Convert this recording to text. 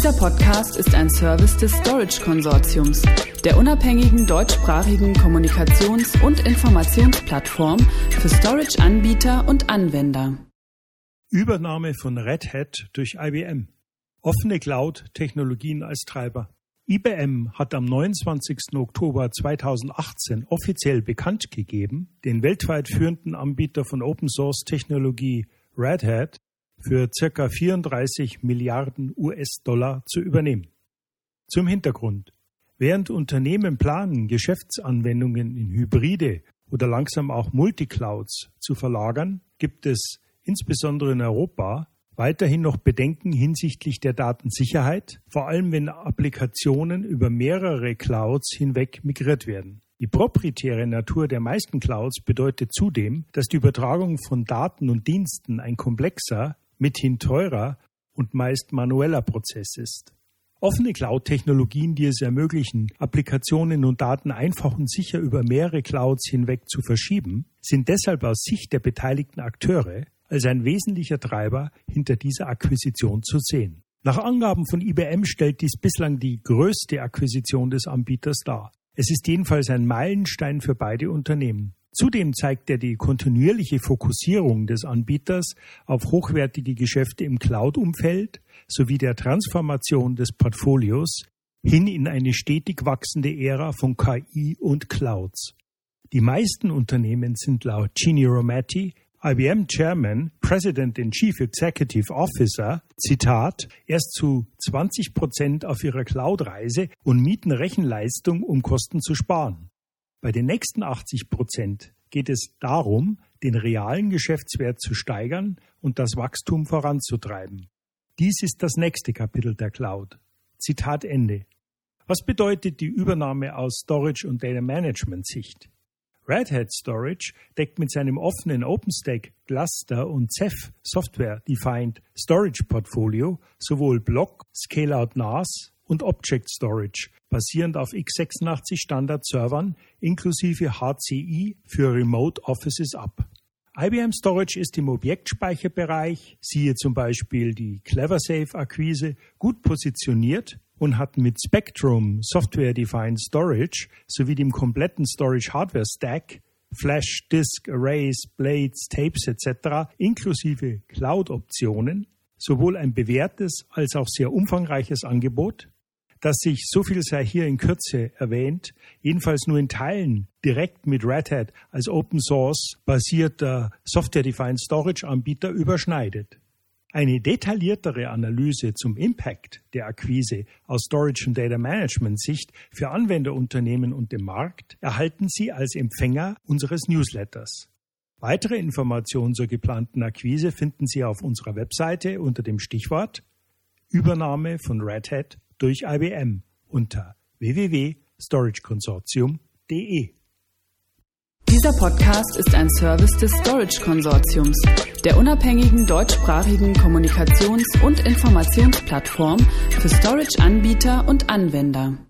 Dieser Podcast ist ein Service des Storage Konsortiums, der unabhängigen deutschsprachigen Kommunikations- und Informationsplattform für Storage-Anbieter und Anwender. Übernahme von Red Hat durch IBM. Offene Cloud-Technologien als Treiber. IBM hat am 29. Oktober 2018 offiziell bekannt gegeben, den weltweit führenden Anbieter von Open Source Technologie Red Hat für ca. 34 Milliarden US-Dollar zu übernehmen. Zum Hintergrund. Während Unternehmen planen, Geschäftsanwendungen in Hybride oder langsam auch Multiclouds zu verlagern, gibt es insbesondere in Europa weiterhin noch Bedenken hinsichtlich der Datensicherheit, vor allem wenn Applikationen über mehrere Clouds hinweg migriert werden. Die proprietäre Natur der meisten Clouds bedeutet zudem, dass die Übertragung von Daten und Diensten ein komplexer, mithin teurer und meist manueller Prozess ist. Offene Cloud-Technologien, die es ermöglichen, Applikationen und Daten einfach und sicher über mehrere Clouds hinweg zu verschieben, sind deshalb aus Sicht der beteiligten Akteure als ein wesentlicher Treiber hinter dieser Akquisition zu sehen. Nach Angaben von IBM stellt dies bislang die größte Akquisition des Anbieters dar. Es ist jedenfalls ein Meilenstein für beide Unternehmen. Zudem zeigt er die kontinuierliche Fokussierung des Anbieters auf hochwertige Geschäfte im Cloud-Umfeld sowie der Transformation des Portfolios hin in eine stetig wachsende Ära von KI und Clouds. Die meisten Unternehmen sind laut Gini Romati IBM Chairman, President and Chief Executive Officer, Zitat, erst zu 20 Prozent auf ihrer Cloud-Reise und mieten Rechenleistung, um Kosten zu sparen. Bei den nächsten 80 Prozent geht es darum, den realen Geschäftswert zu steigern und das Wachstum voranzutreiben. Dies ist das nächste Kapitel der Cloud. Zitat Ende. Was bedeutet die Übernahme aus Storage und Data Management Sicht? Red Hat Storage deckt mit seinem offenen OpenStack Cluster und Ceph Software Defined Storage Portfolio sowohl Block, Scale-out NAS und Object Storage, basierend auf x86 Standard Servern inklusive HCI für Remote Offices ab. IBM Storage ist im Objektspeicherbereich, siehe zum Beispiel die CleverSafe Akquise, gut positioniert und hat mit Spectrum Software Defined Storage sowie dem kompletten Storage Hardware Stack Flash, Disk, Arrays, Blades, Tapes etc. inklusive Cloud-Optionen sowohl ein bewährtes als auch sehr umfangreiches Angebot, das sich, so viel sei hier in Kürze erwähnt, jedenfalls nur in Teilen direkt mit Red Hat als Open Source basierter Software-Defined Storage Anbieter überschneidet. Eine detailliertere Analyse zum Impact der Akquise aus Storage und Data Management Sicht für Anwenderunternehmen und den Markt erhalten Sie als Empfänger unseres Newsletters. Weitere Informationen zur geplanten Akquise finden Sie auf unserer Webseite unter dem Stichwort Übernahme von Red Hat durch IBM unter www.storageconsortium.de. Dieser Podcast ist ein Service des Storage Konsortiums, der unabhängigen deutschsprachigen Kommunikations- und Informationsplattform für Storage-Anbieter und Anwender.